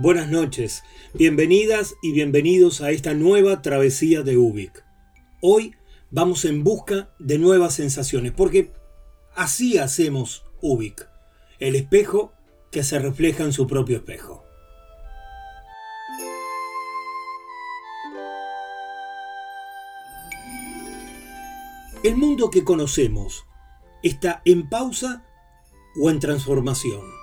Buenas noches, bienvenidas y bienvenidos a esta nueva travesía de Ubik. Hoy vamos en busca de nuevas sensaciones, porque así hacemos Ubik, el espejo que se refleja en su propio espejo. El mundo que conocemos está en pausa o en transformación.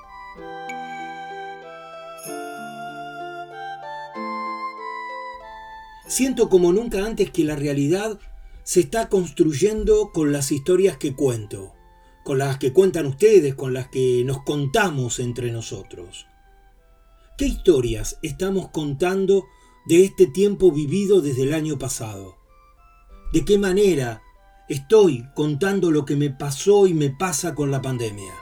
Siento como nunca antes que la realidad se está construyendo con las historias que cuento, con las que cuentan ustedes, con las que nos contamos entre nosotros. ¿Qué historias estamos contando de este tiempo vivido desde el año pasado? ¿De qué manera estoy contando lo que me pasó y me pasa con la pandemia?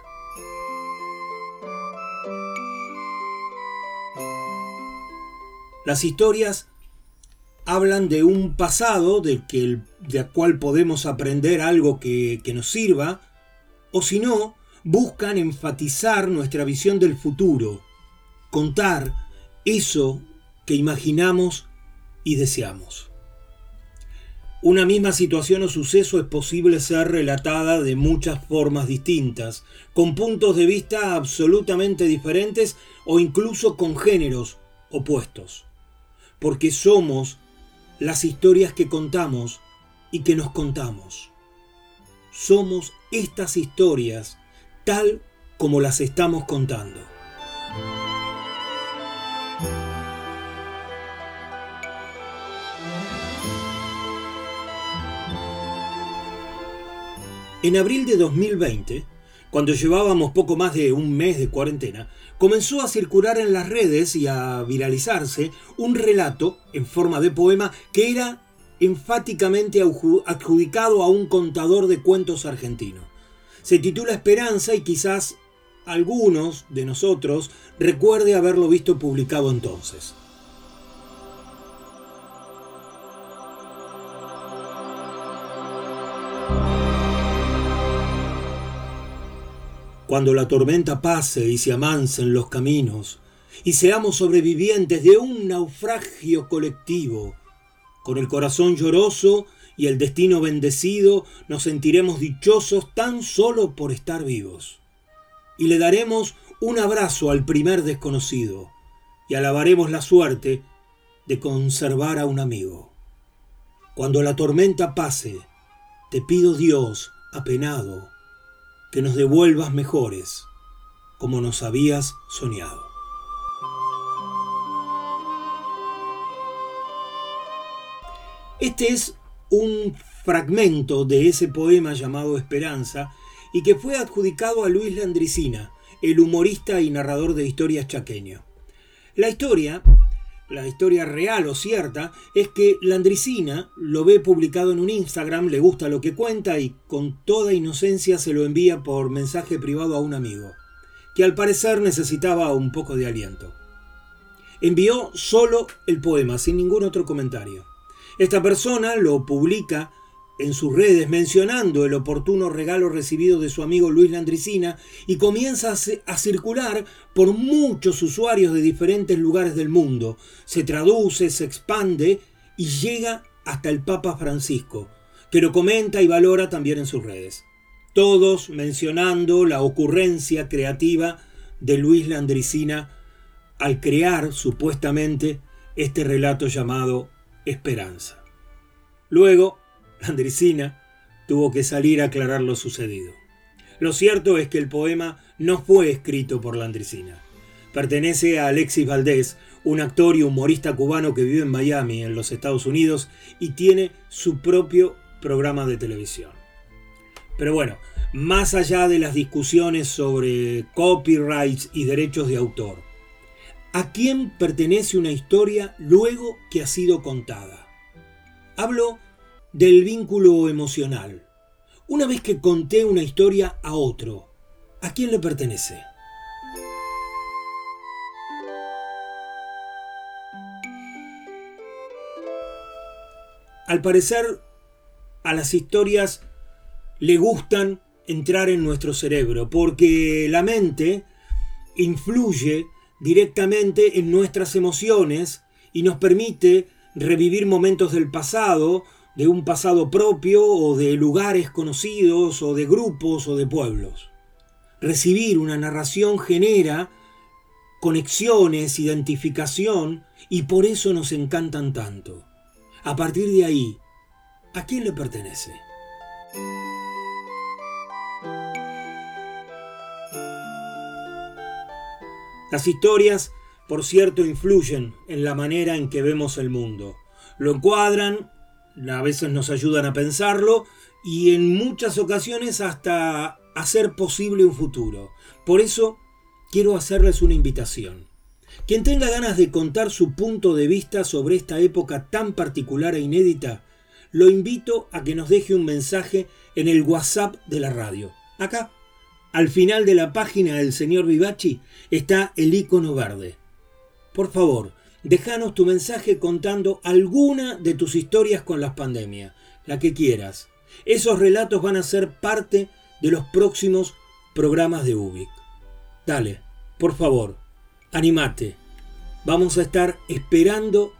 Las historias hablan de un pasado del que, de cual podemos aprender algo que, que nos sirva, o si no, buscan enfatizar nuestra visión del futuro, contar eso que imaginamos y deseamos. Una misma situación o suceso es posible ser relatada de muchas formas distintas, con puntos de vista absolutamente diferentes o incluso con géneros opuestos, porque somos las historias que contamos y que nos contamos. Somos estas historias tal como las estamos contando. En abril de 2020, cuando llevábamos poco más de un mes de cuarentena, comenzó a circular en las redes y a viralizarse un relato en forma de poema que era enfáticamente adjudicado a un contador de cuentos argentino. Se titula Esperanza y quizás algunos de nosotros recuerde haberlo visto publicado entonces. Cuando la tormenta pase y se amancen los caminos, y seamos sobrevivientes de un naufragio colectivo, con el corazón lloroso y el destino bendecido, nos sentiremos dichosos tan solo por estar vivos. Y le daremos un abrazo al primer desconocido, y alabaremos la suerte de conservar a un amigo. Cuando la tormenta pase, te pido Dios, apenado, que nos devuelvas mejores, como nos habías soñado. Este es un fragmento de ese poema llamado Esperanza y que fue adjudicado a Luis Landricina, el humorista y narrador de historias chaqueño. La historia la historia real o cierta es que Landricina lo ve publicado en un Instagram, le gusta lo que cuenta y con toda inocencia se lo envía por mensaje privado a un amigo, que al parecer necesitaba un poco de aliento. Envió solo el poema, sin ningún otro comentario. Esta persona lo publica en sus redes mencionando el oportuno regalo recibido de su amigo Luis Landricina y comienza a, circular por muchos usuarios de diferentes lugares del mundo. Se traduce, se expande y llega hasta el Papa Francisco, pero comenta y valora también en sus redes. Todos mencionando la ocurrencia creativa de Luis Landricina al crear supuestamente este relato llamado Esperanza. Luego, Landricina tuvo que salir a aclarar lo sucedido. Lo cierto es que el poema no fue escrito por Landricina. Pertenece a Alexis Valdés, un actor y humorista cubano que vive en Miami, en los Estados Unidos, y tiene su propio programa de televisión. Pero bueno, más allá de las discusiones sobre copyrights y derechos de autor, ¿a quién pertenece una historia luego que ha sido contada? Hablo del vínculo emocional. Una vez que conté una historia a otro, ¿a quién le pertenece? Al parecer, a las historias le gustan entrar en nuestro cerebro, porque la mente influye directamente en nuestras emociones y nos permite revivir momentos del pasado, de un pasado propio o de lugares conocidos o de grupos o de pueblos. Recibir una narración genera conexiones, identificación y por eso nos encantan tanto. A partir de ahí, ¿a quién le pertenece? Las historias, por cierto, influyen en la manera en que vemos el mundo. Lo encuadran, a veces nos ayudan a pensarlo y en muchas ocasiones hasta hacer posible un futuro. Por eso quiero hacerles una invitación. Quien tenga ganas de contar su punto de vista sobre esta época tan particular e inédita, lo invito a que nos deje un mensaje en el WhatsApp de la radio. Acá, al final de la página del señor Vivachi está el icono verde. Por favor, déjanos tu mensaje contando alguna de tus historias con las pandemias, la que quieras. Esos relatos van a ser parte de los próximos programas de UBIC. Dale, por favor, animate. Vamos a estar esperando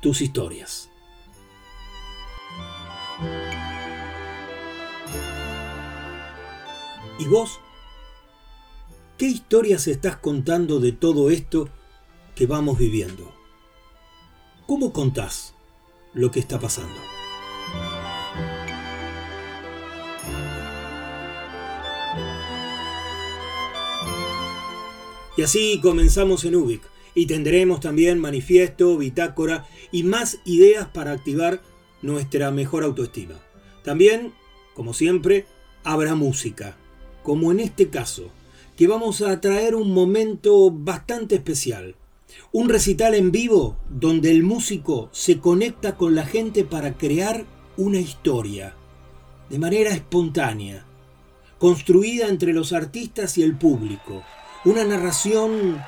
tus historias. ¿Y vos? ¿Qué historias estás contando de todo esto que vamos viviendo? ¿Cómo contás lo que está pasando? Y así comenzamos en Ubic y tendremos también manifiesto, bitácora y más ideas para activar nuestra mejor autoestima. También, como siempre, habrá música como en este caso, que vamos a traer un momento bastante especial. Un recital en vivo donde el músico se conecta con la gente para crear una historia, de manera espontánea, construida entre los artistas y el público. Una narración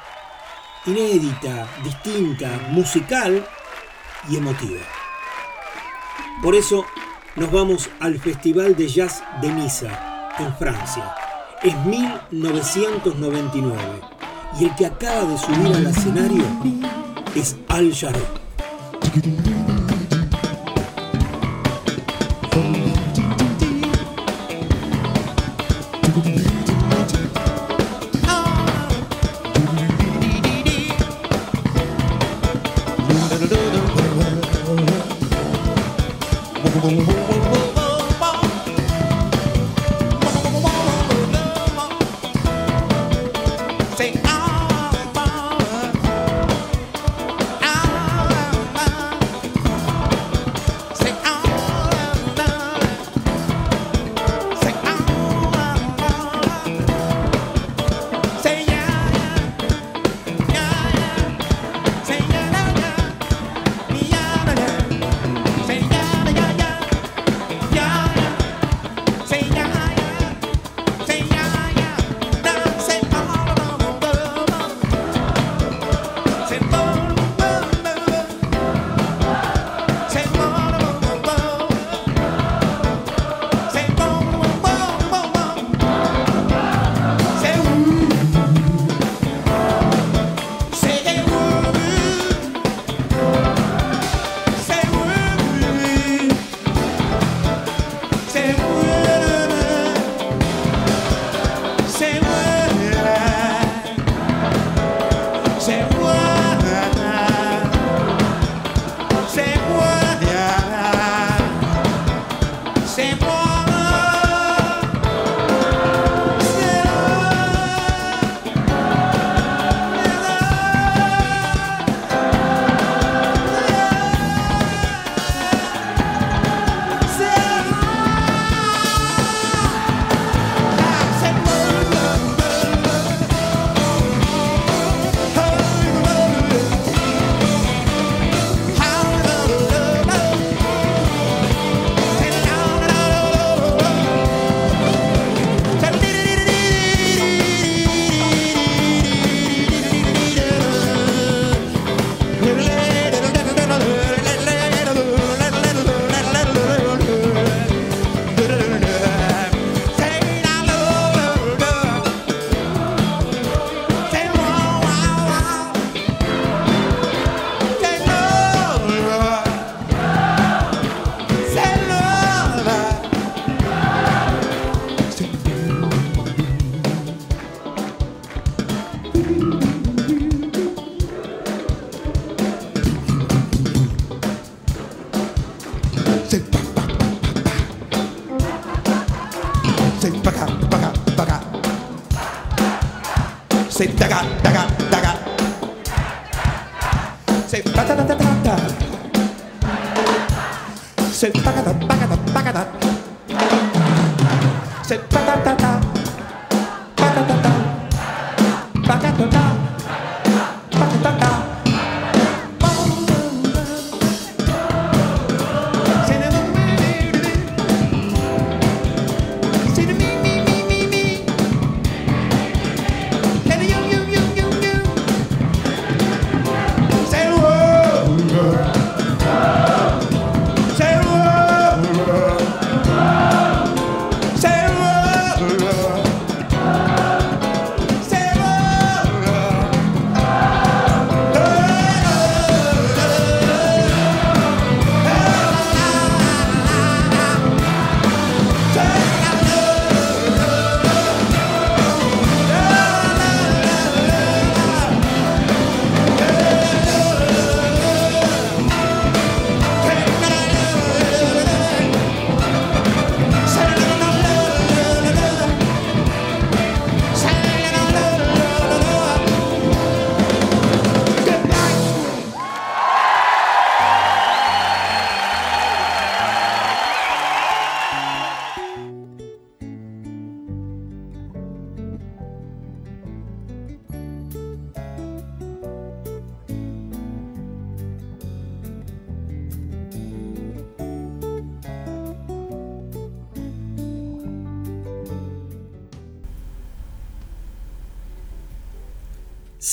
inédita, distinta, musical y emotiva. Por eso nos vamos al Festival de Jazz de Niza, en Francia es 1999 y el que acaba de subir al escenario es Al Jarreau.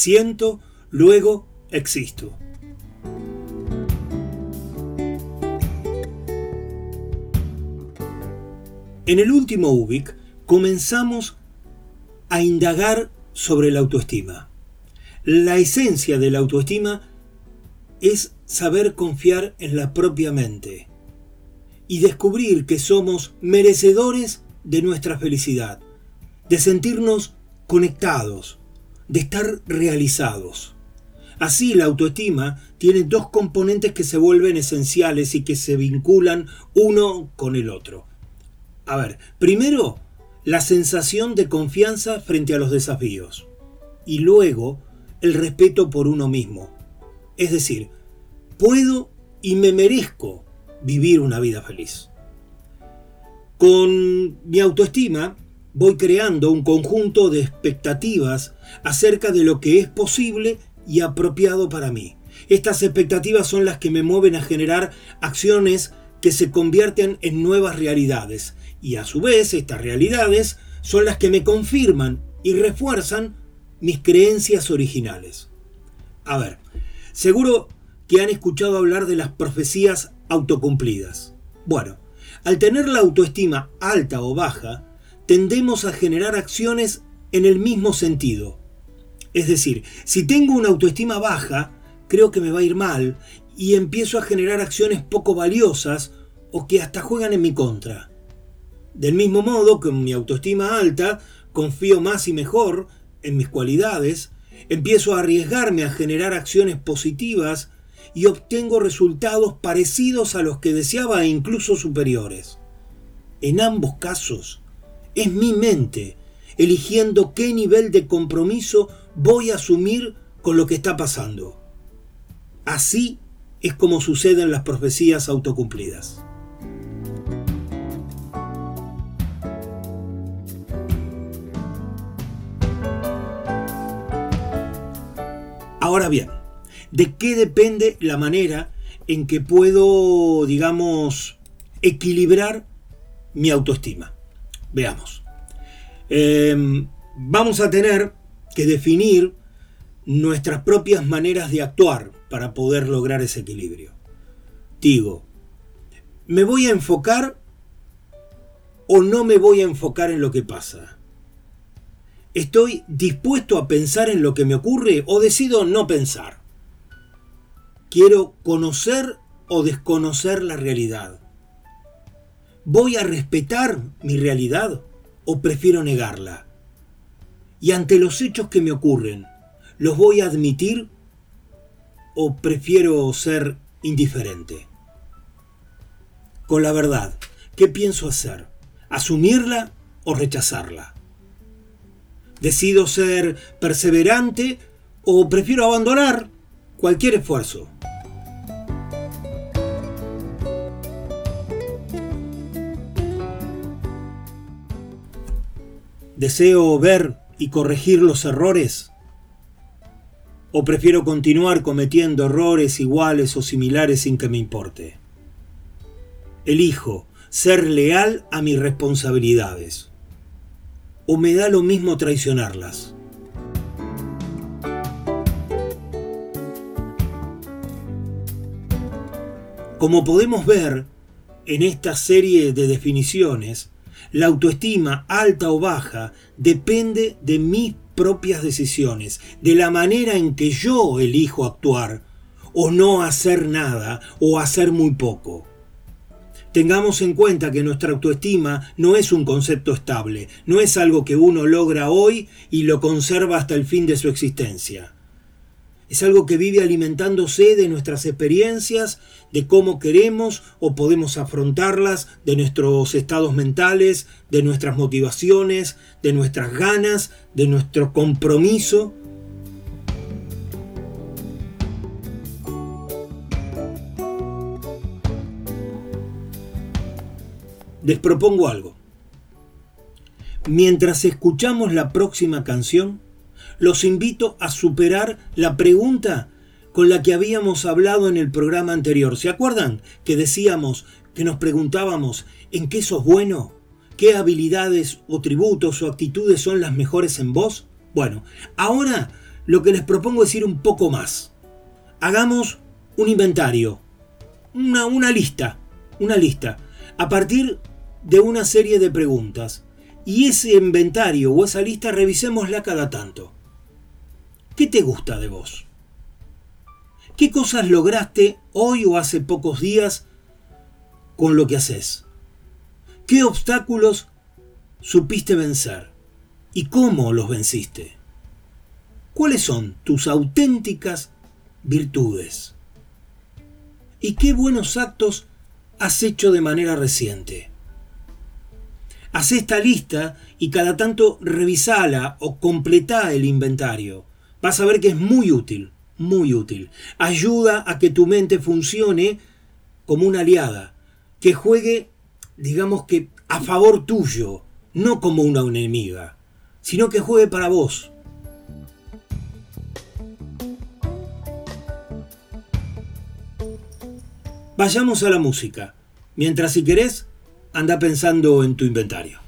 Siento, luego existo. En el último UBIC comenzamos a indagar sobre la autoestima. La esencia de la autoestima es saber confiar en la propia mente y descubrir que somos merecedores de nuestra felicidad, de sentirnos conectados, de estar realizados. Así la autoestima tiene dos componentes que se vuelven esenciales y que se vinculan uno con el otro. A ver, primero, la sensación de confianza frente a los desafíos y luego el respeto por uno mismo. Es decir, puedo y me merezco vivir una vida feliz. Con mi autoestima voy creando un conjunto de expectativas acerca de lo que es posible y apropiado para mí. Estas expectativas son las que me mueven a generar acciones que se convierten en nuevas realidades y a su vez estas realidades son las que me confirman y refuerzan mis creencias originales. A ver, seguro que han escuchado hablar de las profecías autocumplidas. Bueno, al tener la autoestima alta o baja, tendemos a generar acciones en el mismo sentido. Es decir, si tengo una autoestima baja, creo que me va a ir mal y empiezo a generar acciones poco valiosas o que hasta juegan en mi contra. Del mismo modo, con mi autoestima alta, confío más y mejor en mis cualidades, empiezo a arriesgarme a generar acciones positivas y obtengo resultados parecidos a los que deseaba e incluso superiores. En ambos casos, es mi mente eligiendo qué nivel de compromiso voy a asumir con lo que está pasando. Así es como suceden las profecías autocumplidas. Ahora bien, ¿de qué depende la manera en que puedo, digamos, equilibrar mi autoestima? Veamos. Em, vamos a tener que definir nuestras propias maneras de actuar para poder lograr ese equilibrio. Digo, ¿me voy a enfocar o no me voy a enfocar en lo que pasa? ¿Estoy dispuesto a pensar en lo que me ocurre o decido no pensar? ¿Quiero conocer o desconocer la realidad? ¿Voy a respetar mi realidad o prefiero negarla? Y ante los hechos que me ocurren, ¿los voy a admitir o prefiero ser indiferente? Con la verdad, ¿qué pienso hacer? ¿Asumirla o rechazarla? ¿Decido ser perseverante o prefiero abandonar cualquier esfuerzo? ¿Deseo ver y corregir los errores? ¿O prefiero continuar cometiendo errores iguales o similares sin que me importe? Elijo ser leal a mis responsabilidades. ¿O me da lo mismo traicionarlas? Como podemos ver en esta serie de definiciones, la autoestima alta o baja depende de mis propias decisiones, de la manera en que yo elijo actuar o no hacer nada o hacer muy poco. Tengamos en cuenta que nuestra autoestima no es un concepto estable, no es algo que uno logra hoy y lo conserva hasta el fin de su existencia. Es algo que vive alimentándose de nuestras experiencias, de cómo queremos o podemos afrontarlas, de nuestros estados mentales, de nuestras motivaciones, de nuestras ganas, de nuestro compromiso. Les propongo algo. Mientras escuchamos la próxima canción, los invito a superar la pregunta con la que habíamos hablado en el programa anterior. ¿Se acuerdan que decíamos que nos preguntábamos en qué sos bueno? ¿Qué habilidades o tributos o actitudes son las mejores en vos? Bueno, ahora lo que les propongo es ir un poco más. Hagamos un inventario, una, una lista, una lista, a partir de una serie de preguntas. Y ese inventario o esa lista revisémosla cada tanto. ¿Qué te gusta de vos? ¿Qué cosas lograste hoy o hace pocos días con lo que haces? ¿Qué obstáculos supiste vencer? ¿Y cómo los venciste? ¿Cuáles son tus auténticas virtudes? ¿Y qué buenos actos has hecho de manera reciente? Haz esta lista y cada tanto revisala o completá el inventario vas a ver que es muy útil, muy útil. Ayuda a que tu mente funcione como una aliada, que juegue, digamos que, a favor tuyo, no como una enemiga, sino que juegue para vos. Vayamos a la música. Mientras si querés, anda pensando en tu inventario.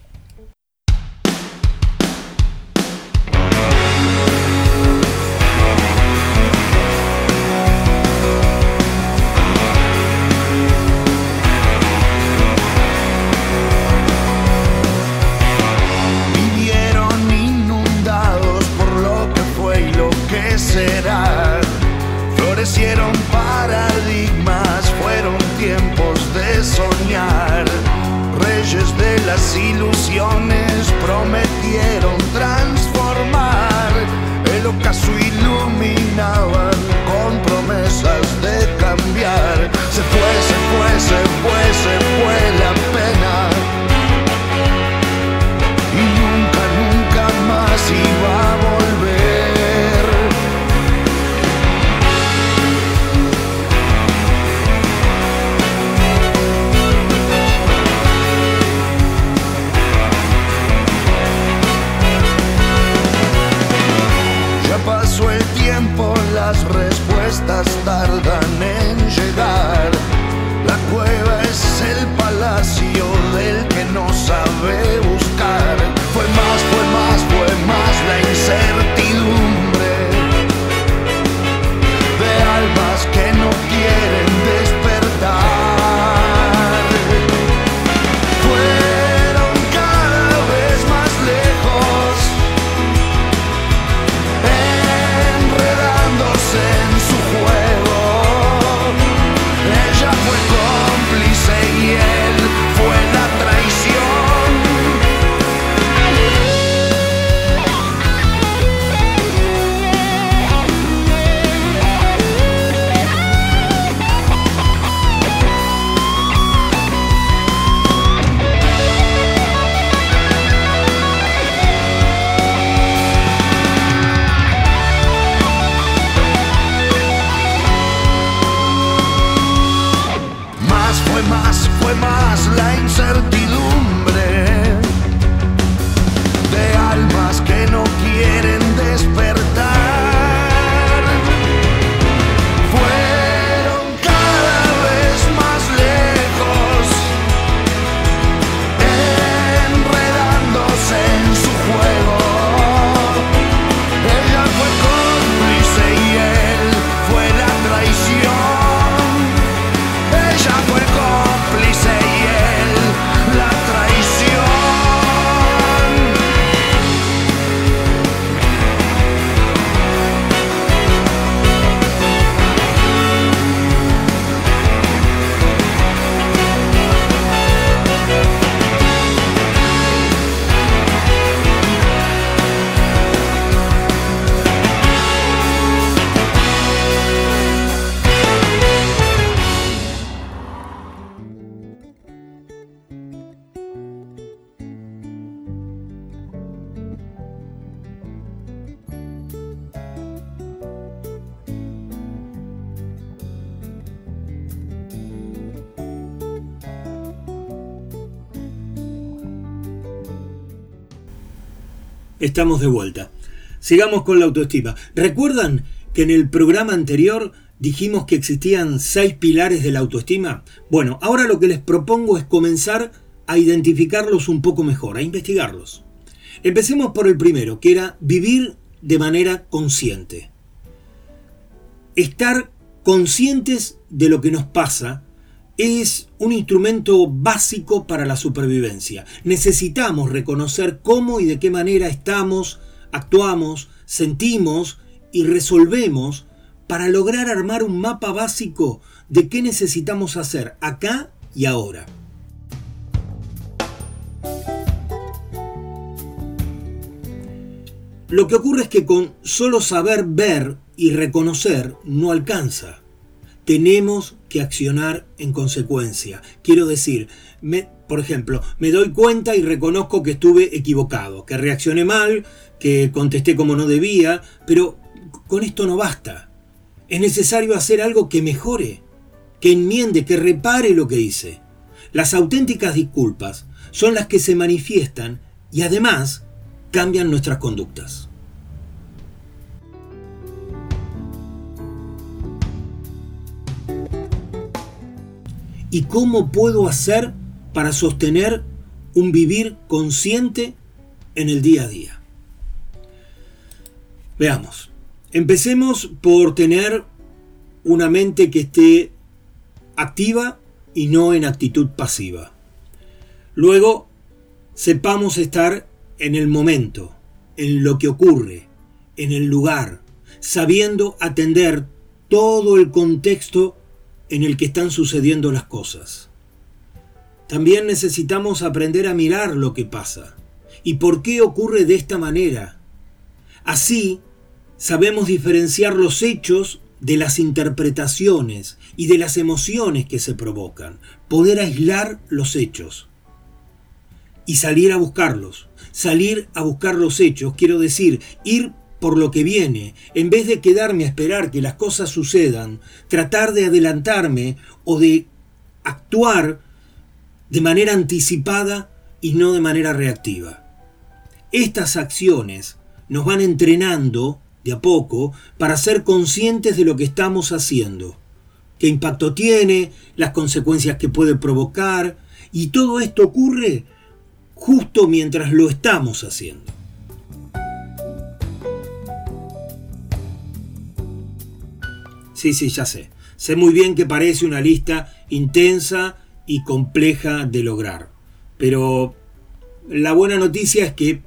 De vuelta. Sigamos con la autoestima. ¿Recuerdan que en el programa anterior dijimos que existían seis pilares de la autoestima? Bueno, ahora lo que les propongo es comenzar a identificarlos un poco mejor, a investigarlos. Empecemos por el primero, que era vivir de manera consciente. Estar conscientes de lo que nos pasa es un instrumento básico para la supervivencia. Necesitamos reconocer cómo y de qué manera estamos, actuamos, sentimos y resolvemos para lograr armar un mapa básico de qué necesitamos hacer acá y ahora. Lo que ocurre es que con solo saber ver y reconocer no alcanza tenemos que accionar en consecuencia. Quiero decir, por ejemplo, me doy cuenta y reconozco que estuve equivocado, que reaccioné mal, que contesté como no debía, pero con esto no basta. Es necesario hacer algo que mejore, que enmiende, que repare lo que hice. Las auténticas disculpas son las que se manifiestan y además cambian nuestras conductas. Y cómo puedo hacer para sostener un vivir consciente en el día a día. Veamos. Empecemos por tener una mente que esté activa y no en actitud pasiva. Luego, sepamos estar en el momento, en lo que ocurre, en el lugar, sabiendo atender todo el contexto en el que están sucediendo las cosas. También necesitamos aprender a mirar lo que pasa y por qué ocurre de esta manera. Así, sabemos diferenciar los hechos de las interpretaciones y de las emociones que se provocan, poder aislar los hechos y salir a buscarlos. Salir a buscar los hechos, quiero decir, ir por lo que viene, en vez de quedarme a esperar que las cosas sucedan, tratar de adelantarme o de actuar de manera anticipada y no de manera reactiva. Estas acciones nos van entrenando de a poco para ser conscientes de lo que estamos haciendo, qué impacto tiene, las consecuencias que puede provocar, y todo esto ocurre justo mientras lo estamos haciendo. Sí, sí, ya sé. Sé muy bien que parece una lista intensa y compleja de lograr. Pero la buena noticia es que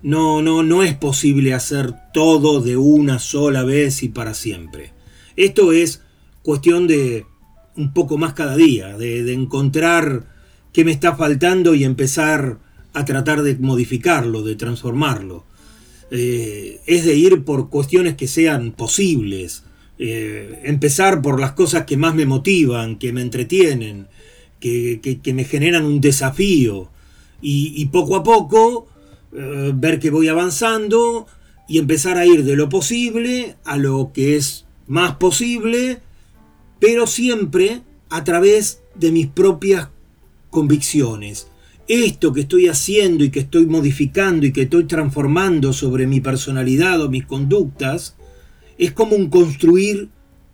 no, no, no es posible hacer todo de una sola vez y para siempre. Esto es cuestión de un poco más cada día, de, encontrar qué me está faltando y empezar a tratar de modificarlo, de transformarlo. Eh, es de ir por cuestiones que sean posibles, eh, empezar por las cosas que más me motivan, que me entretienen, que, me generan un desafío. Y, poco a poco eh, ver que voy avanzando y empezar a ir de lo posible a lo que es más posible, pero siempre a través de mis propias convicciones. Esto que estoy haciendo y que estoy modificando y que estoy transformando sobre mi personalidad o mis conductas, es como un construir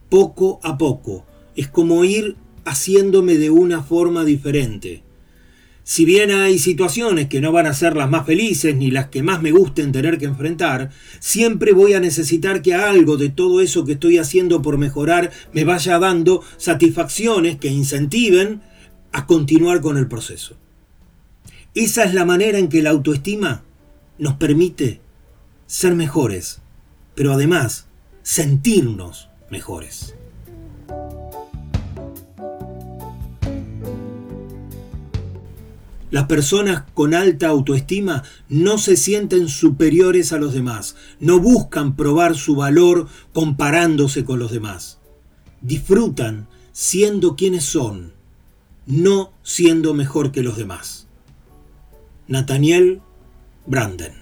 poco a poco, es como ir haciéndome de una forma diferente. Si bien hay situaciones que no van a ser las más felices ni las que más me gusten tener que enfrentar, siempre voy a necesitar que algo de todo eso que estoy haciendo por mejorar me vaya dando satisfacciones que incentiven a continuar con el proceso. Esa es la manera en que la autoestima nos permite ser mejores, pero además sentirnos mejores. Las personas con alta autoestima no se sienten superiores a los demás, no buscan probar su valor comparándose con los demás. Disfrutan siendo quienes son, no siendo mejor que los demás. Nathaniel Branden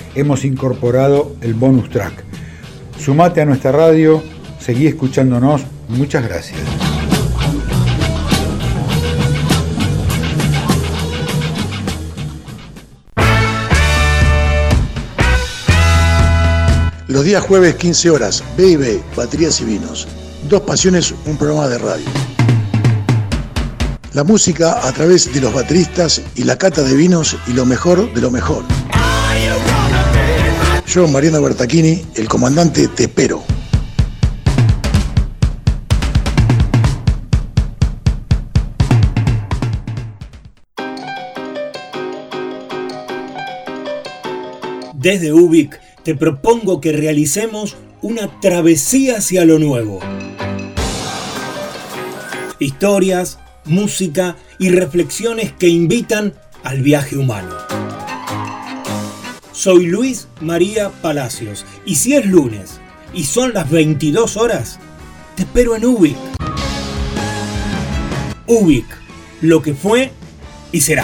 hemos incorporado el bonus track. Sumate a nuestra radio, seguí escuchándonos. Muchas gracias. Los días jueves 15 horas, B&B, Baterías y Vinos. Dos Pasiones, un programa de radio. La música a través de los bateristas y la cata de vinos y lo mejor de lo mejor. Yo, Mariano Bertachini, el comandante Tepero. Desde Ubik te propongo que realicemos una travesía hacia lo nuevo. Historias, música y reflexiones que invitan al viaje humano. Soy Luis María Palacios y si es lunes y son las 22 horas, te espero en Ubik. Ubik, lo que fue y será.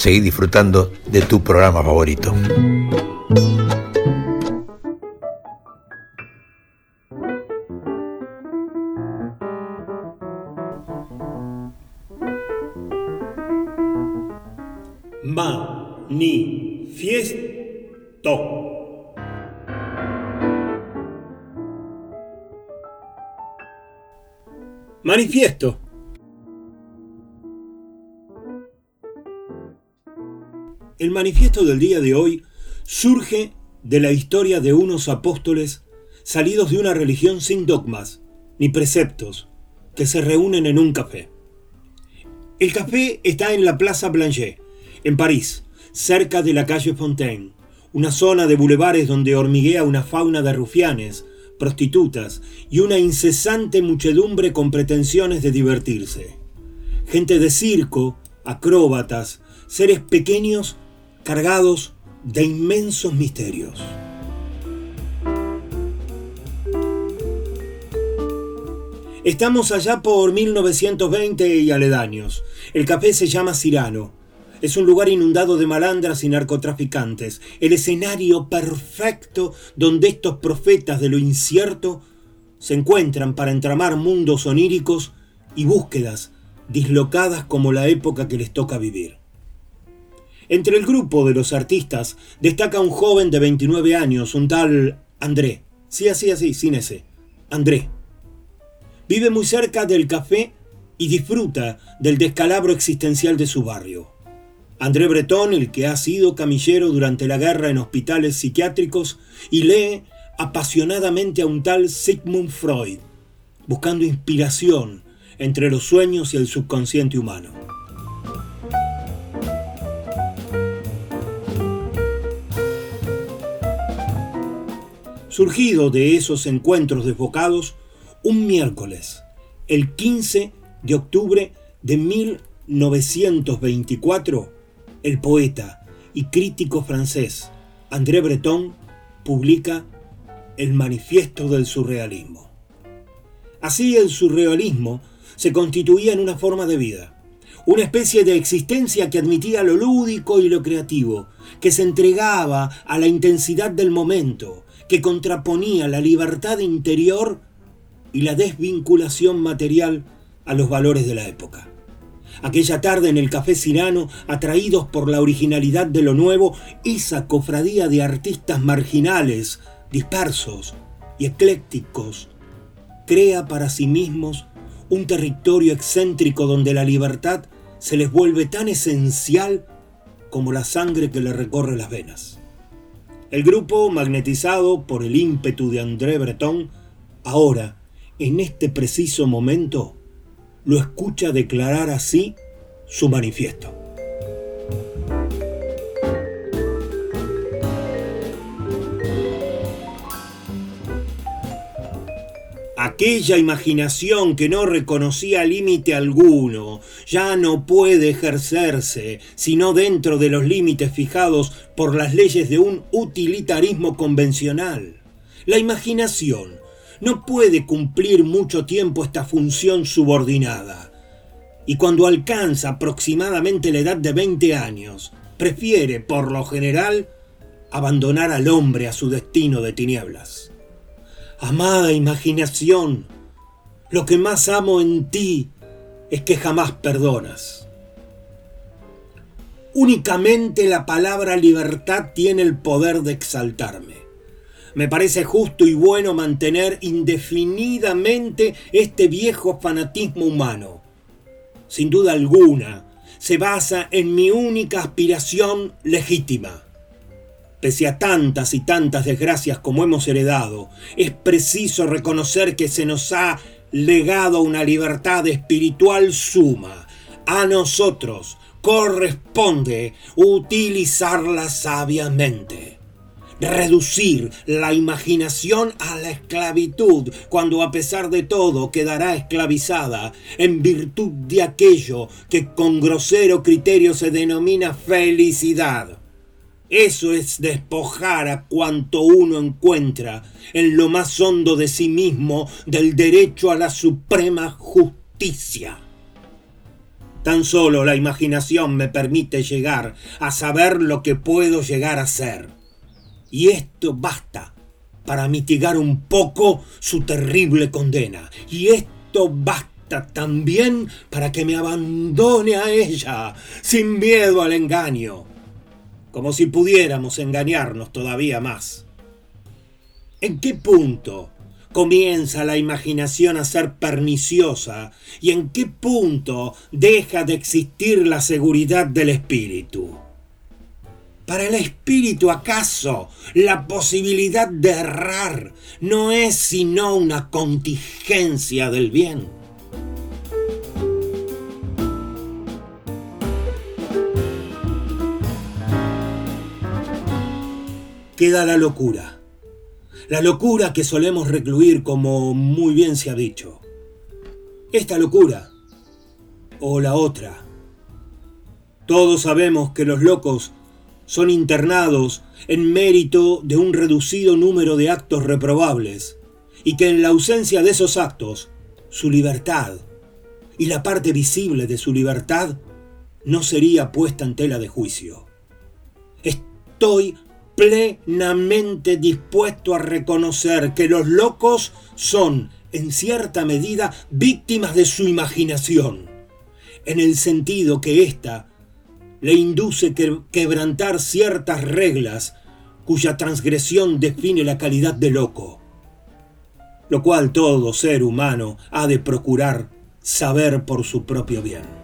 seguí disfrutando de tu programa favorito. Manifiesto. Manifiesto El manifiesto del día de hoy surge de la historia de unos apóstoles salidos de una religión sin dogmas ni preceptos, que se reúnen en un café. El café está en la Plaza Blanchet, en París, cerca de la calle Fontaine, una zona de bulevares donde hormiguea una fauna de rufianes, prostitutas y una incesante muchedumbre con pretensiones de divertirse. Gente de circo, acróbatas, seres pequeños cargados de inmensos misterios. Estamos allá por 1920 y aledaños. El café se llama Cirano. Es un lugar inundado de malandras y narcotraficantes, el escenario perfecto donde estos profetas de lo incierto se encuentran para entramar mundos oníricos y búsquedas dislocadas como la época que les toca vivir. Entre el grupo de los artistas destaca un joven de 29 años, un tal André. Sí, así, así, sin ese. André. Vive muy cerca del café y disfruta del descalabro existencial de su barrio. André Breton, el que ha sido camillero durante la guerra en hospitales psiquiátricos y lee apasionadamente a un tal Sigmund Freud, buscando inspiración entre los sueños y el subconsciente humano. Surgido de esos encuentros desbocados, un miércoles, el 15 de octubre de 1924, el poeta y crítico francés André Breton publica El Manifiesto del Surrealismo. Así el surrealismo se constituía en una forma de vida, una especie de existencia que admitía lo lúdico y lo creativo, que se entregaba a la intensidad del momento, que contraponía la libertad interior y la desvinculación material a los valores de la época. Aquella tarde en el Café Cirano, atraídos por la originalidad de lo nuevo, esa cofradía de artistas marginales, dispersos y eclécticos, crea para sí mismos un territorio excéntrico donde la libertad se les vuelve tan esencial como la sangre que le recorre las venas. El grupo, magnetizado por el ímpetu de André Breton, ahora, en este preciso momento, lo escucha declarar así su manifiesto. Aquella imaginación que no reconocía límite alguno ya no puede ejercerse sino dentro de los límites fijados por las leyes de un utilitarismo convencional. La imaginación no puede cumplir mucho tiempo esta función subordinada. Y cuando alcanza aproximadamente la edad de 20 años, prefiere, por lo general, abandonar al hombre a su destino de tinieblas. Amada imaginación, lo que más amo en ti es que jamás perdonas. Únicamente la palabra libertad tiene el poder de exaltarme. Me parece justo y bueno mantener indefinidamente este viejo fanatismo humano. Sin duda alguna, se basa en mi única aspiración legítima Pese a tantas y tantas desgracias como hemos heredado, es preciso reconocer que se nos ha legado una libertad espiritual suma. A nosotros corresponde utilizarla sabiamente. Reducir la imaginación a la esclavitud, cuando a pesar de todo quedará esclavizada en virtud de aquello que con grosero criterio se denomina felicidad eso es despojar a cuanto uno encuentra en lo más hondo de sí mismo del derecho a la suprema justicia. Tan solo la imaginación me permite llegar a saber lo que puedo llegar a ser. Y esto basta para mitigar un poco su terrible condena. Y esto basta también para que me abandone a ella, sin miedo al engaño como si pudiéramos engañarnos todavía más. ¿En qué punto comienza la imaginación a ser perniciosa y en qué punto deja de existir la seguridad del espíritu? Para el espíritu acaso la posibilidad de errar no es sino una contingencia del bien. Queda la locura. La locura que solemos recluir como muy bien se ha dicho. Esta locura o la otra. Todos sabemos que los locos son internados en mérito de un reducido número de actos reprobables y que en la ausencia de esos actos, su libertad y la parte visible de su libertad no sería puesta en tela de juicio. Estoy plenamente dispuesto a reconocer que los locos son, en cierta medida, víctimas de su imaginación, en el sentido que ésta le induce que quebrantar ciertas reglas cuya transgresión define la calidad de loco, lo cual todo ser humano ha de procurar saber por su propio bien.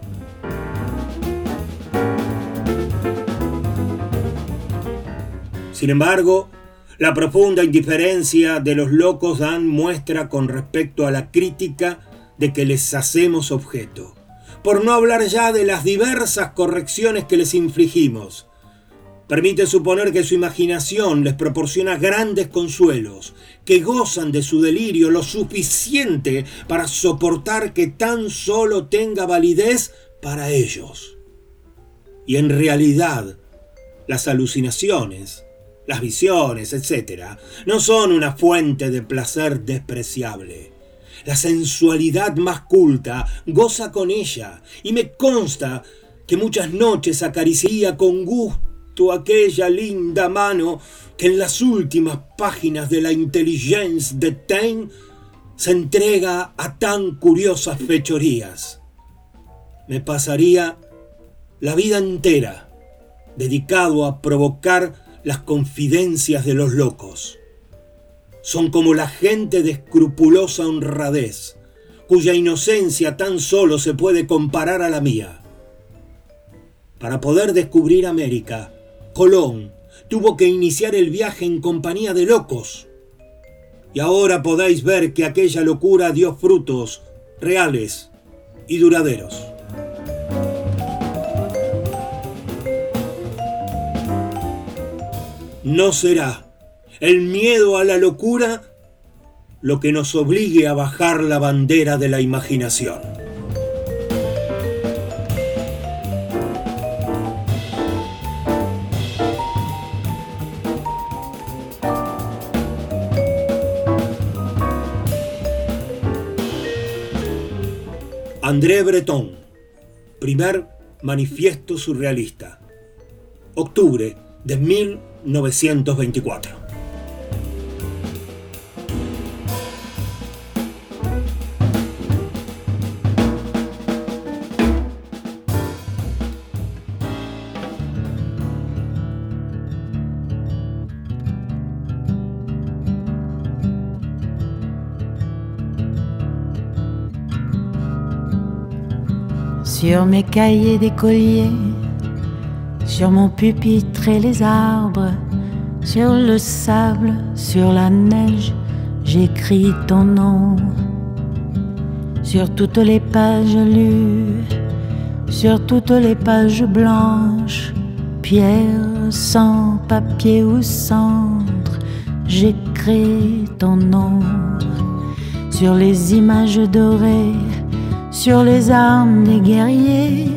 Sin embargo, la profunda indiferencia de los locos dan muestra con respecto a la crítica de que les hacemos objeto, por no hablar ya de las diversas correcciones que les infligimos. Permite suponer que su imaginación les proporciona grandes consuelos, que gozan de su delirio lo suficiente para soportar que tan solo tenga validez para ellos. Y en realidad, las alucinaciones, las visiones, etc., no son una fuente de placer despreciable. La sensualidad más culta goza con ella, y me consta que muchas noches acariciaría con gusto aquella linda mano que en las últimas páginas de la Intelligence de Taine se entrega a tan curiosas fechorías. Me pasaría la vida entera dedicado a provocar las confidencias de los locos. Son como la gente de escrupulosa honradez, cuya inocencia tan solo se puede comparar a la mía. Para poder descubrir América, Colón tuvo que iniciar el viaje en compañía de locos. Y ahora podéis ver que aquella locura dio frutos reales y duraderos. No será el miedo a la locura lo que nos obligue a bajar la bandera de la imaginación. André Breton, primer manifiesto surrealista, octubre de 1924. Sur mes cahiers d'écolier sur mon pupitre et les arbres, sur le sable, sur la neige, j'écris ton nom. Sur toutes les pages lues, sur toutes les pages blanches, pierre, sang, papier ou cendre, j'écris ton nom. Sur les images dorées, sur les armes des guerriers,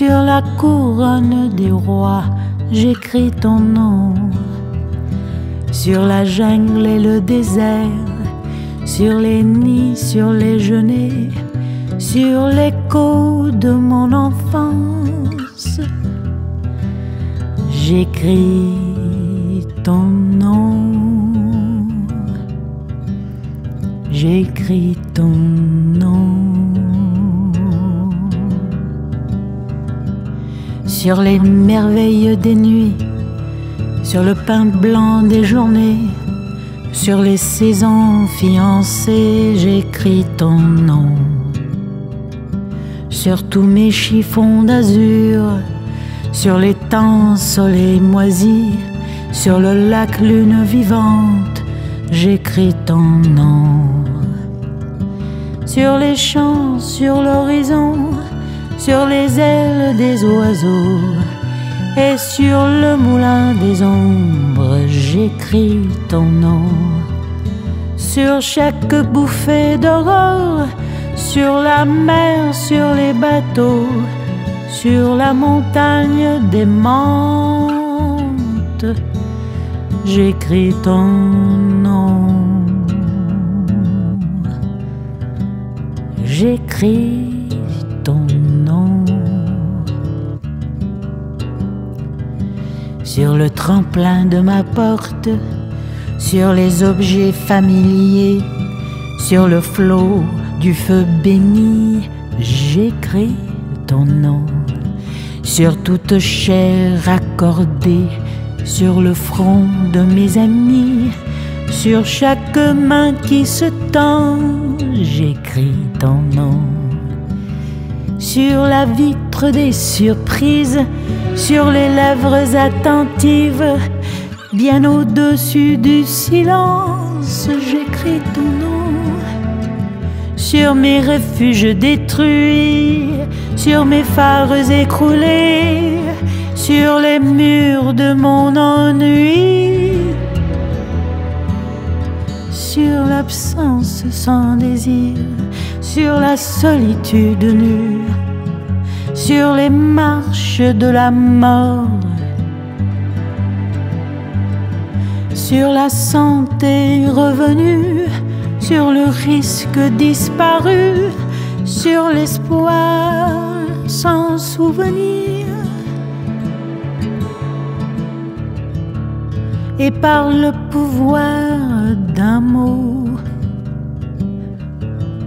sur la couronne des rois, j'écris ton nom. Sur la jungle et le désert, sur les nids, sur les genêts, sur l'écho de mon enfance, j'écris ton nom. J'écris ton nom. Sur les merveilles des nuits, sur le pain blanc des journées, sur les saisons fiancées, j'écris ton nom. Sur tous mes chiffons d'azur, sur les temps soleil moisis, sur le lac lune vivante, j'écris ton nom. Sur les champs, sur l'horizon, sur les ailes des oiseaux et sur le moulin des ombres, j'écris ton nom. Sur chaque bouffée d'aurore, sur la mer, sur les bateaux, sur la montagne des montes, j'écris ton nom. J'écris sur le tremplin de ma porte, sur les objets familiers, sur le flot du feu béni, j'écris ton nom. Sur toute chair accordée, sur le front de mes amis, sur chaque main qui se tend, j'écris ton nom. Sur la des surprises, sur les lèvres attentives, bien au-dessus du silence, j'écris ton nom. Sur mes refuges détruits, sur mes phares écroulés, sur les murs de mon ennui, sur l'absence sans désir, sur la solitude nue, sur les marches de la mort, sur la santé revenue, sur le risque disparu, sur l'espoir sans souvenir. Et par le pouvoir d'un mot,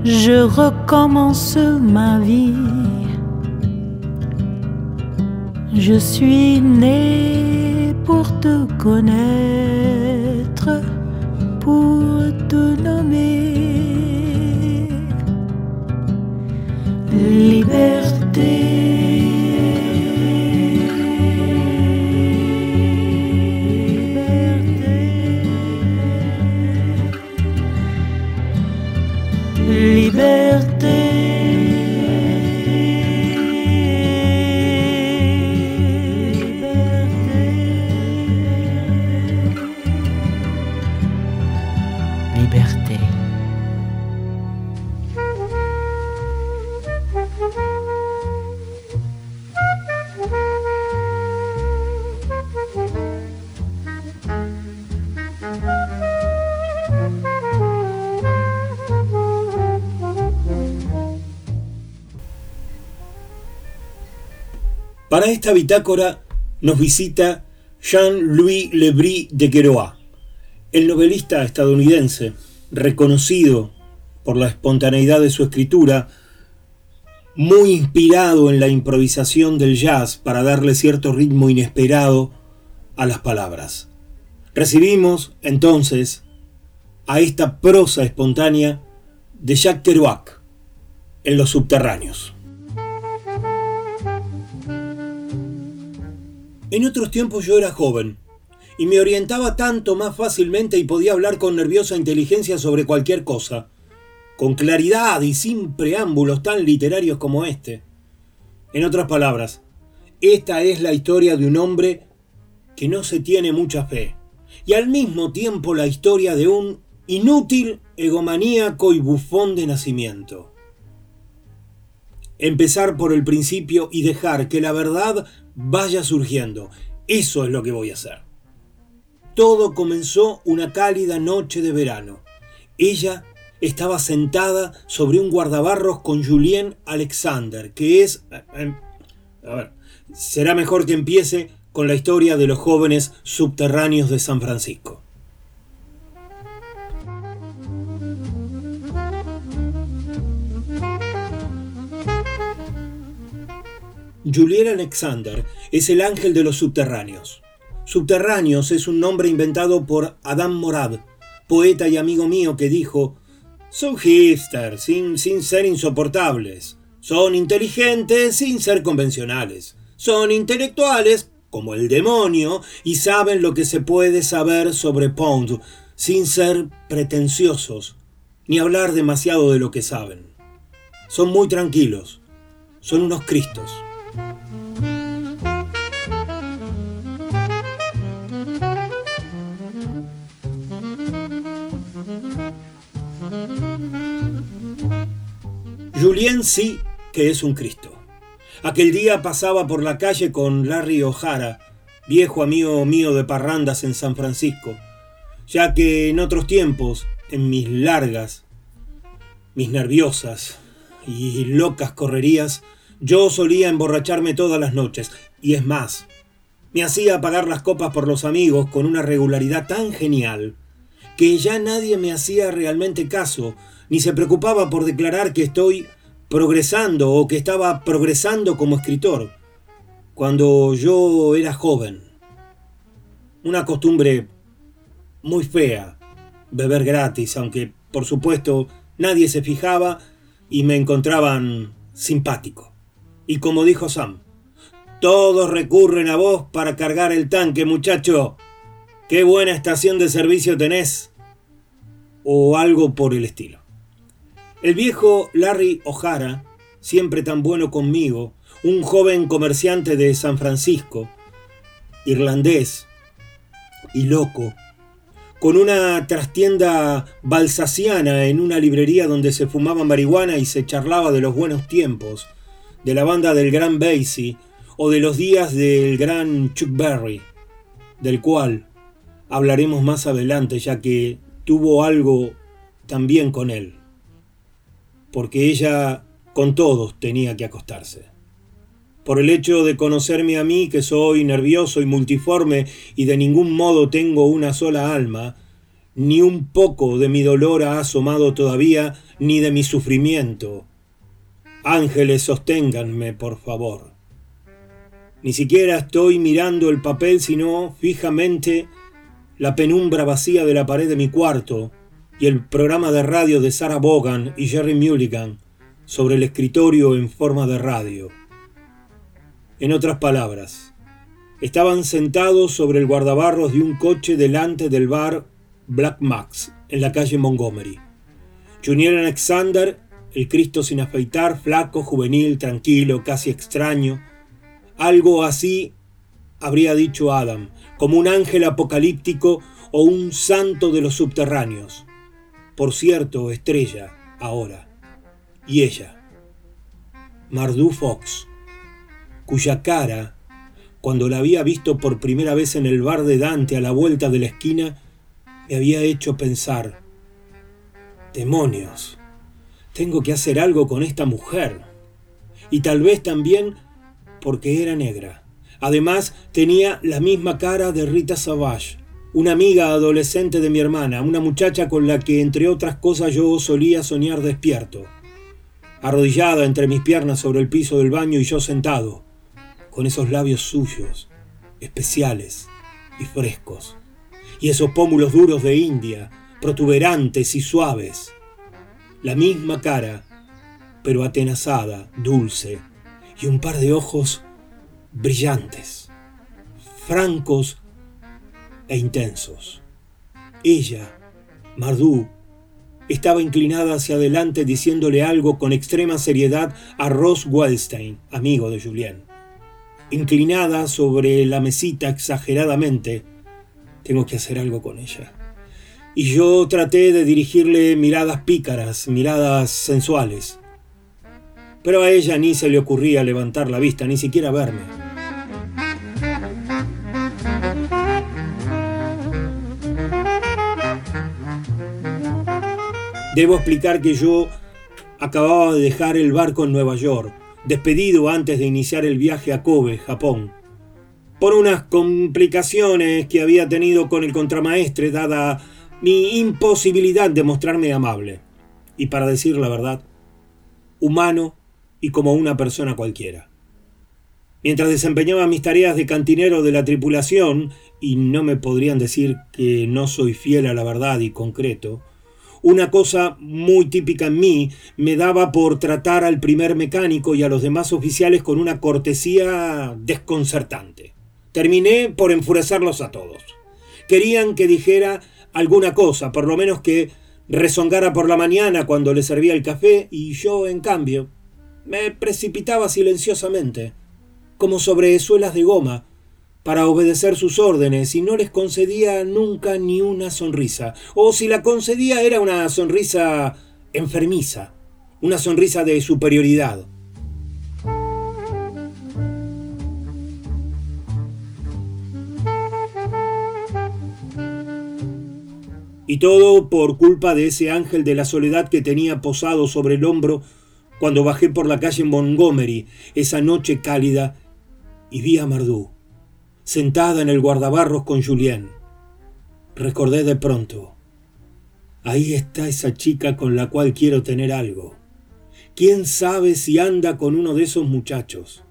je recommence ma vie. Je suis né pour te connaître, pour te nommer. Liberté. Liberté. Para esta bitácora nos visita Jean-Louis Lebris de Queroa, el novelista estadounidense, reconocido por la espontaneidad de su escritura, muy inspirado en la improvisación del jazz para darle cierto ritmo inesperado a las palabras. Recibimos entonces a esta prosa espontánea de Jacques Kerouac en los subterráneos. En otros tiempos yo era joven y me orientaba tanto más fácilmente y podía hablar con nerviosa inteligencia sobre cualquier cosa, con claridad y sin preámbulos tan literarios como este. En otras palabras, esta es la historia de un hombre que no se tiene mucha fe, y al mismo tiempo la historia de un inútil egomaníaco y bufón de nacimiento. Empezar por el principio y dejar que la verdad vaya surgiendo. Eso es lo que voy a hacer. Todo comenzó una cálida noche de verano. Ella estaba sentada sobre un guardabarros con Julien Alexander, que es... eh, A ver, será mejor que empiece con la historia de los jóvenes subterráneos de San Francisco. Julien Alexander es el ángel de los subterráneos. Subterráneos es un nombre inventado por Adam Morad, poeta y amigo mío que dijo, son hipsters sin, sin ser insoportables, son inteligentes sin ser convencionales, son intelectuales como el demonio y saben lo que se puede saber sobre Pound sin ser pretenciosos ni hablar demasiado de lo que saben. Son muy tranquilos, son unos cristos. Julien sí que es un Cristo. Aquel día pasaba por la calle con Larry O'Hara, viejo amigo mío de parrandas en San Francisco, ya que en otros tiempos, en mis largas, mis nerviosas y locas correrías, yo solía emborracharme todas las noches, y es más, Me hacía pagar las copas por los amigos con una regularidad tan genial que ya nadie me hacía realmente caso, ni se preocupaba por declarar que estoy progresando o que estaba progresando como escritor, cuando yo era joven. Una costumbre muy fea, beber gratis, aunque por supuesto nadie se fijaba y me encontraban simpático. Y como dijo Sam, todos recurren a vos para cargar el tanque, muchacho. Qué buena estación de servicio tenés. O algo por el estilo. El viejo Larry O'Hara, siempre tan bueno conmigo, un joven comerciante de San Francisco, irlandés y loco, con una trastienda balsaciana en una librería donde se fumaba marihuana y se charlaba de los buenos tiempos, de la banda del gran Basie o de los días del gran Chuck Berry, del cual hablaremos más adelante ya que tuvo algo también con él, porque ella con todos tenía que acostarse. Por el hecho de conocerme a mí, que soy nervioso y multiforme y de ningún modo tengo una sola alma, ni un poco de mi dolor ha asomado todavía, ni de mi sufrimiento. Ángeles, sosténganme, por favor. Ni siquiera estoy mirando el papel, sino fijamente la penumbra vacía de la pared de mi cuarto y el programa de radio de Sarah Bogan y Jerry Mulligan sobre el escritorio en forma de radio. En otras palabras, estaban sentados sobre el guardabarros de un coche delante del bar Black Max en la calle Montgomery. Junior Alexander, el Cristo sin afeitar, flaco, juvenil, tranquilo, casi extraño. Algo así habría dicho Adam, como un ángel apocalíptico o un santo de los subterráneos. Por cierto, estrella, ahora. Y ella, Mardu Fox, cuya cara, cuando la había visto por primera vez en el bar de Dante a la vuelta de la esquina, me había hecho pensar, demonios, tengo que hacer algo con esta mujer. Y tal vez también porque era negra. Además, tenía la misma cara de Rita Savage, una amiga adolescente de mi hermana, una muchacha con la que, entre otras cosas, yo solía soñar despierto. Arrodillada entre mis piernas sobre el piso del baño y yo sentado, con esos labios suyos, especiales y frescos, y esos pómulos duros de India, protuberantes y suaves. La misma cara, pero atenazada, dulce, y un par de ojos brillantes, francos e intensos. Ella, Mardú, estaba inclinada hacia adelante diciéndole algo con extrema seriedad a Ross Wellstein, amigo de Julien. Inclinada sobre la mesita exageradamente, tengo que hacer algo con ella. Y yo traté de dirigirle miradas pícaras, miradas sensuales. Pero a ella ni se le ocurría levantar la vista, ni siquiera verme. Debo explicar que yo acababa de dejar el barco en Nueva York, despedido antes de iniciar el viaje a Kobe, Japón por unas complicaciones que había tenido con el contramaestre dada mi imposibilidad de mostrarme amable. Y para decir la verdad, humano y como una persona cualquiera. Mientras desempeñaba mis tareas de cantinero de la tripulación, y no me podrían decir que no soy fiel a la verdad y concreto, una cosa muy típica en mí me daba por tratar al primer mecánico y a los demás oficiales con una cortesía desconcertante. Terminé por enfurecerlos a todos. Querían que dijera alguna cosa, por lo menos que rezongara por la mañana cuando le servía el café, y yo, en cambio, me precipitaba silenciosamente, como sobre suelas de goma, para obedecer sus órdenes y no les concedía nunca ni una sonrisa, o si la concedía era una sonrisa enfermiza, una sonrisa de superioridad. Y todo por culpa de ese ángel de la soledad que tenía posado sobre el hombro cuando bajé por la calle Montgomery esa noche cálida y vi a Mardú. Sentada en el guardabarros con Julien. Recordé de pronto. Ahí está esa chica con la cual quiero tener algo. ¿Quién sabe si anda con uno de esos muchachos?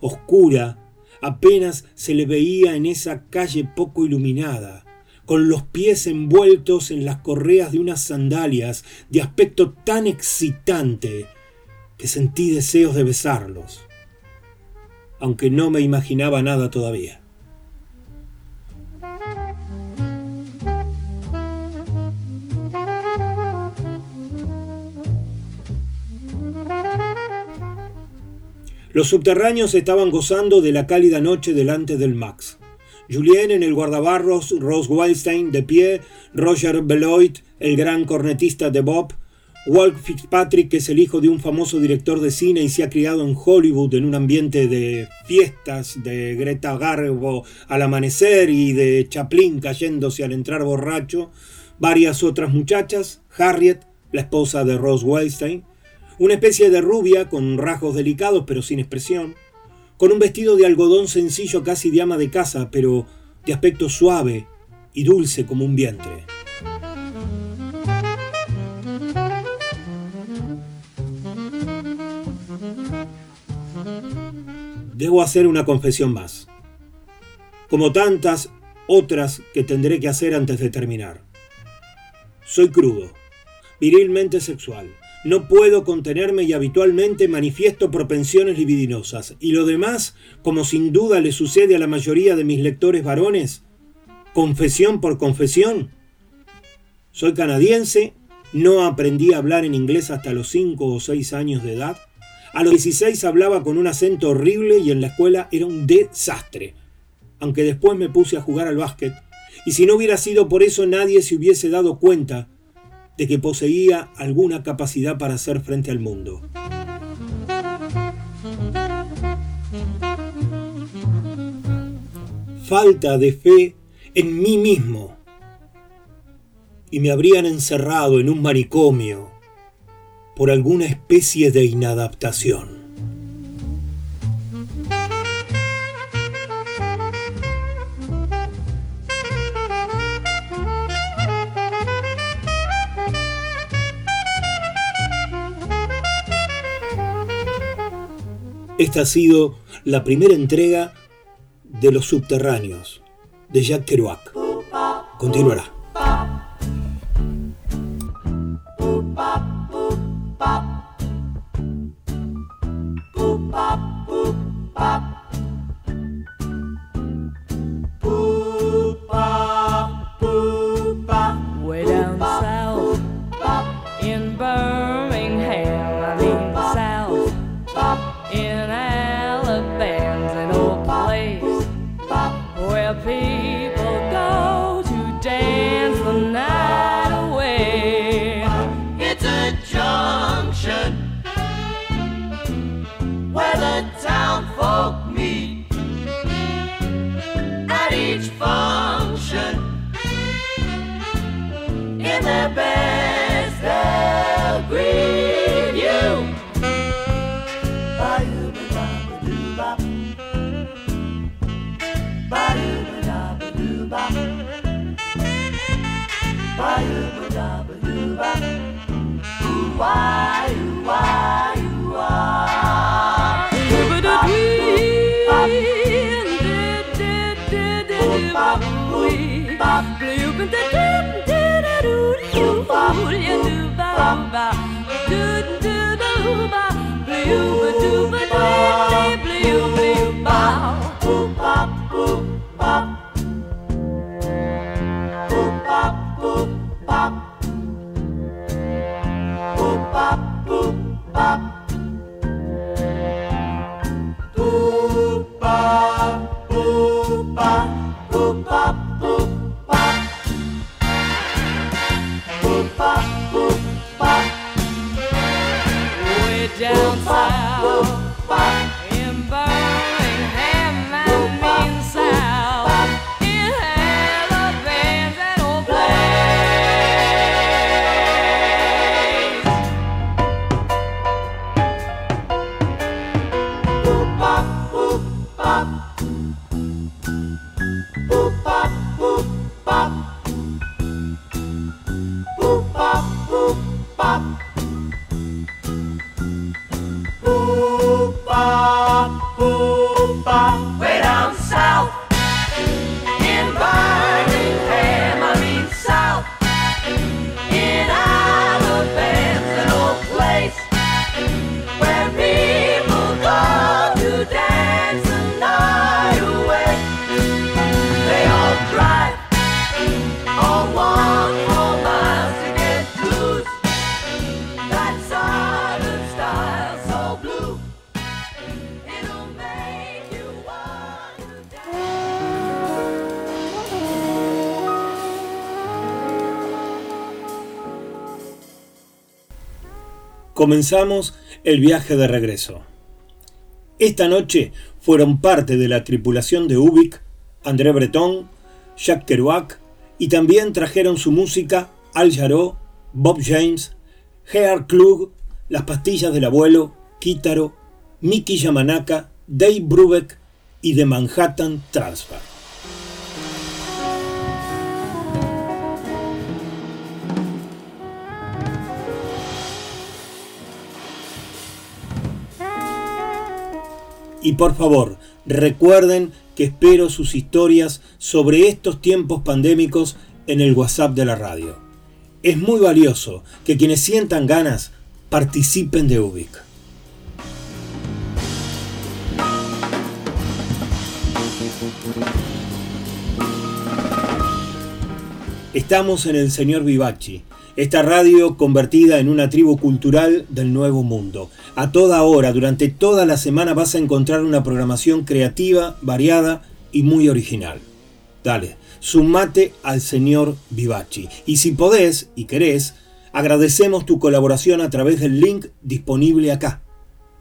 Oscura, apenas se le veía en esa calle poco iluminada, con los pies envueltos en las correas de unas sandalias de aspecto tan excitante que sentí deseos de besarlos, aunque no me imaginaba nada todavía. Los subterráneos estaban gozando de la cálida noche delante del Max. Julien en el guardabarros, Rose Wildstein de pie, Roger Beloit, el gran cornetista de Bob, Walt Fitzpatrick, que es el hijo de un famoso director de cine y se ha criado en Hollywood en un ambiente de fiestas, de Greta Garbo al amanecer y de Chaplin cayéndose al entrar borracho, varias otras muchachas, Harriet, la esposa de Rose Wildstein, una especie de rubia con rasgos delicados pero sin expresión, con un vestido de algodón sencillo casi de ama de casa, pero de aspecto suave y dulce como un vientre. Debo hacer una confesión más, como tantas otras que tendré que hacer antes de terminar. Soy crudo, virilmente sexual, no puedo contenerme y habitualmente manifiesto propensiones libidinosas. Y lo demás, como sin duda le sucede a la mayoría de mis lectores varones, confesión por confesión. Soy canadiense, no aprendí a hablar en inglés hasta los 5 o 6 años de edad. A los 16 hablaba con un acento horrible y en la escuela era un desastre. Aunque después me puse a jugar al básquet. Y si no hubiera sido por eso nadie se hubiese dado cuenta de que poseía alguna capacidad para hacer frente al mundo. Falta de fe en mí mismo y me habrían encerrado en un manicomio por alguna especie de inadaptación. Esta ha sido la primera entrega de Los Subterráneos de Jack Kerouac. Continuará. why. Comenzamos el viaje de regreso. Esta noche fueron parte de la tripulación de Ubik, André Breton, Jacques Kerouac y también trajeron su música Al Jarreau, Bob James, Gerard Klug, Las Pastillas del Abuelo, Kitaro, Miki Yamanaka, Dave Brubeck y The Manhattan Transfer. Y por favor, recuerden que espero sus historias sobre estos tiempos pandémicos en el WhatsApp de la radio. Es muy valioso que quienes sientan ganas participen de UBIC. Estamos en el señor Vivachi, esta radio convertida en una tribu cultural del nuevo mundo. A toda hora, durante toda la semana vas a encontrar una programación creativa, variada y muy original. Dale, sumate al señor Vivachi. Y si podés y querés, agradecemos tu colaboración a través del link disponible acá,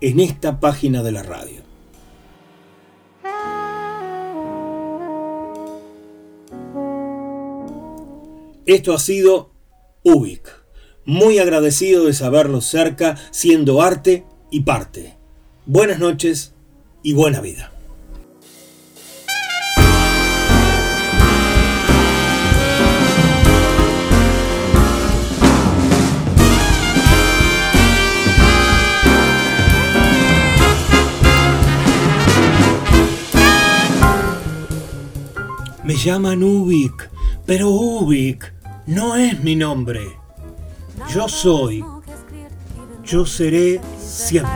en esta página de la radio. Esto ha sido Ubik. Muy agradecido de saberlo cerca, siendo arte y parte. Buenas noches y buena vida. Me llaman Ubik, pero Ubik no es mi nombre. Yo soy. Yo seré siempre.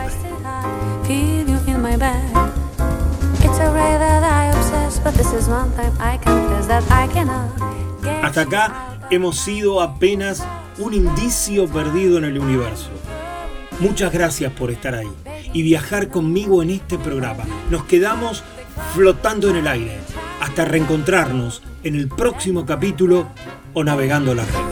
Hasta acá hemos sido apenas un indicio perdido en el universo. Muchas gracias por estar ahí y viajar conmigo en este programa. Nos quedamos flotando en el aire hasta reencontrarnos en el próximo capítulo o navegando las redes.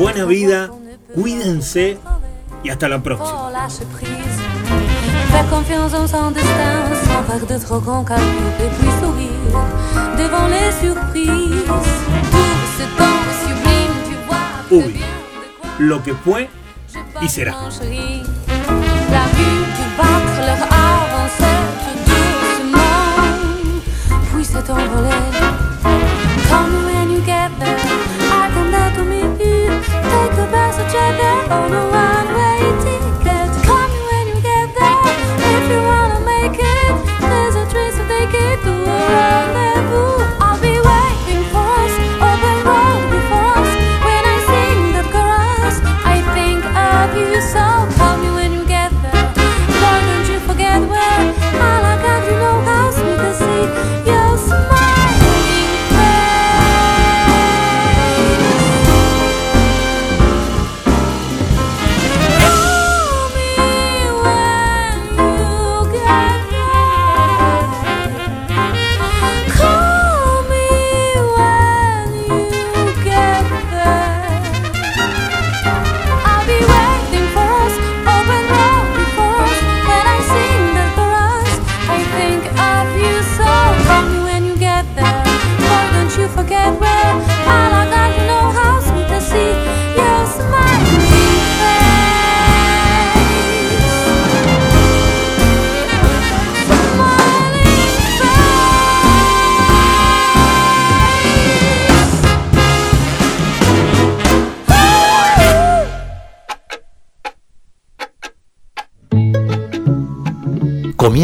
Buena vida, cuídense y hasta la próxima. Faire confiance en son destin, sans faire de trop grand calcul et puis sourire devant les surprises. Tout ce temps sublime, tu vois. Uy, lo que fue y será. La vue du battre leur avancer tout doucement, puis s'est envolé. Oh no.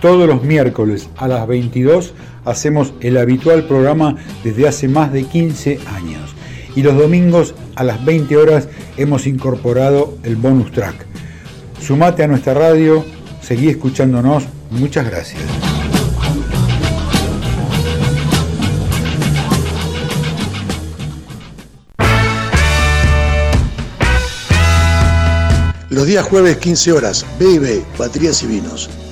Todos los miércoles a las 22 hacemos el habitual programa desde hace más de 15 años. Y los domingos a las 20 horas hemos incorporado el bonus track. Sumate a nuestra radio, seguí escuchándonos. Muchas gracias. Los días jueves 15 horas, B&B, Baterías y Vinos.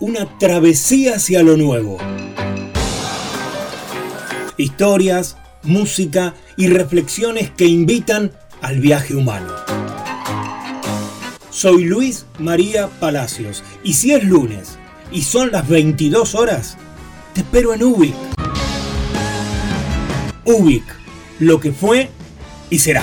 una travesía hacia lo nuevo. Historias, música y reflexiones que invitan al viaje humano. Soy Luis María Palacios y si es lunes y son las 22 horas, te espero en Ubik. Ubik, lo que fue y será.